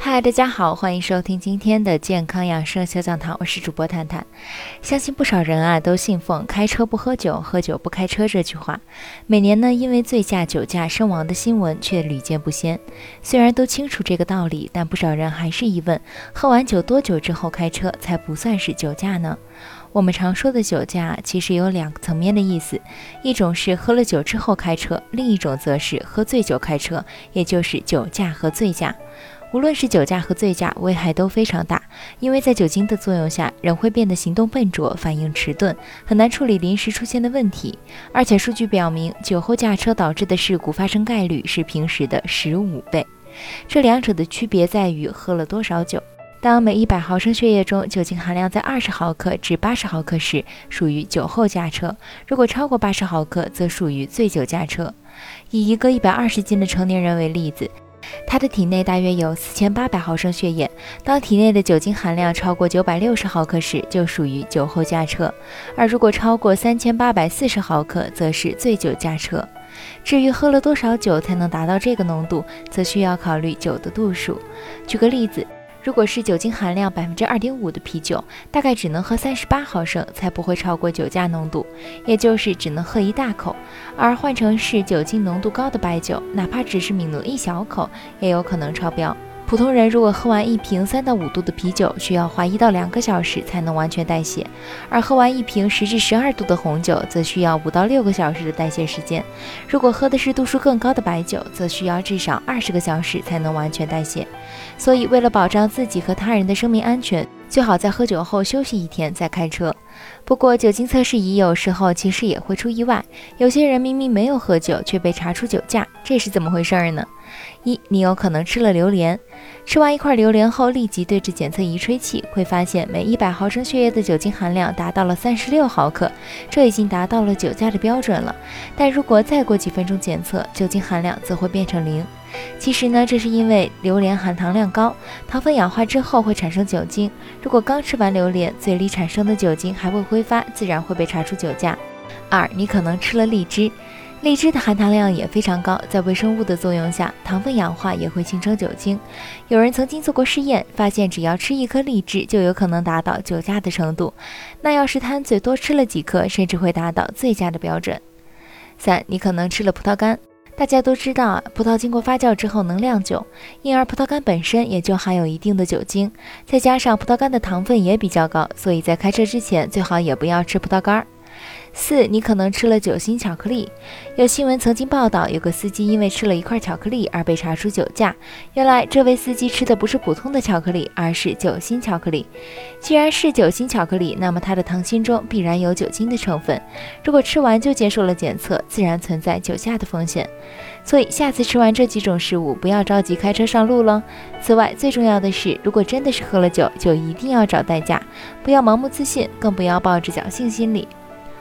嗨，大家好，欢迎收听今天的健康养生小讲堂，我是主播探探。相信不少人啊都信奉“开车不喝酒，喝酒不开车”这句话。每年呢，因为醉驾、酒驾身亡的新闻却屡见不鲜。虽然都清楚这个道理，但不少人还是疑问：喝完酒多久之后开车才不算是酒驾呢？我们常说的酒驾其实有两个层面的意思，一种是喝了酒之后开车，另一种则是喝醉酒开车，也就是酒驾和醉驾。无论是酒驾和醉驾，危害都非常大，因为在酒精的作用下，人会变得行动笨拙、反应迟钝，很难处理临时出现的问题。而且数据表明，酒后驾车导致的事故发生概率是平时的十五倍。这两者的区别在于喝了多少酒。当每一百毫升血液中酒精含量在二十毫克至八十毫克时，属于酒后驾车；如果超过八十毫克，则属于醉酒驾车。以一个一百二十斤的成年人为例子。他的体内大约有四千八百毫升血液，当体内的酒精含量超过九百六十毫克时，就属于酒后驾车；而如果超过三千八百四十毫克，则是醉酒驾车。至于喝了多少酒才能达到这个浓度，则需要考虑酒的度数。举个例子。如果是酒精含量百分之二点五的啤酒，大概只能喝三十八毫升，才不会超过酒驾浓度，也就是只能喝一大口。而换成是酒精浓度高的白酒，哪怕只是抿了一小口，也有可能超标。普通人如果喝完一瓶三到五度的啤酒，需要花一到两个小时才能完全代谢；而喝完一瓶十至十二度的红酒，则需要五到六个小时的代谢时间。如果喝的是度数更高的白酒，则需要至少二十个小时才能完全代谢。所以，为了保障自己和他人的生命安全，最好在喝酒后休息一天再开车。不过，酒精测试仪有时候其实也会出意外，有些人明明没有喝酒，却被查出酒驾，这是怎么回事呢？一，你有可能吃了榴莲，吃完一块榴莲后，立即对着检测仪吹气，会发现每一百毫升血液的酒精含量达到了三十六毫克，这已经达到了酒驾的标准了。但如果再过几分钟检测，酒精含量则会变成零。其实呢，这是因为榴莲含糖量高，糖分氧化之后会产生酒精。如果刚吃完榴莲，嘴里产生的酒精还未挥发，自然会被查出酒驾。二，你可能吃了荔枝。荔枝的含糖量也非常高，在微生物的作用下，糖分氧化也会形成酒精。有人曾经做过试验，发现只要吃一颗荔枝，就有可能达到酒驾的程度。那要是贪嘴多吃了几颗，甚至会达到醉驾的标准。三，你可能吃了葡萄干。大家都知道啊，葡萄经过发酵之后能酿酒，因而葡萄干本身也就含有一定的酒精，再加上葡萄干的糖分也比较高，所以在开车之前最好也不要吃葡萄干儿。四，你可能吃了酒心巧克力。有新闻曾经报道，有个司机因为吃了一块巧克力而被查出酒驾。原来这位司机吃的不是普通的巧克力，而是酒心巧克力。既然是酒心巧克力，那么它的糖心中必然有酒精的成分。如果吃完就接受了检测，自然存在酒驾的风险。所以下次吃完这几种食物，不要着急开车上路了。此外，最重要的是，如果真的是喝了酒，就一定要找代驾，不要盲目自信，更不要抱着侥幸心理。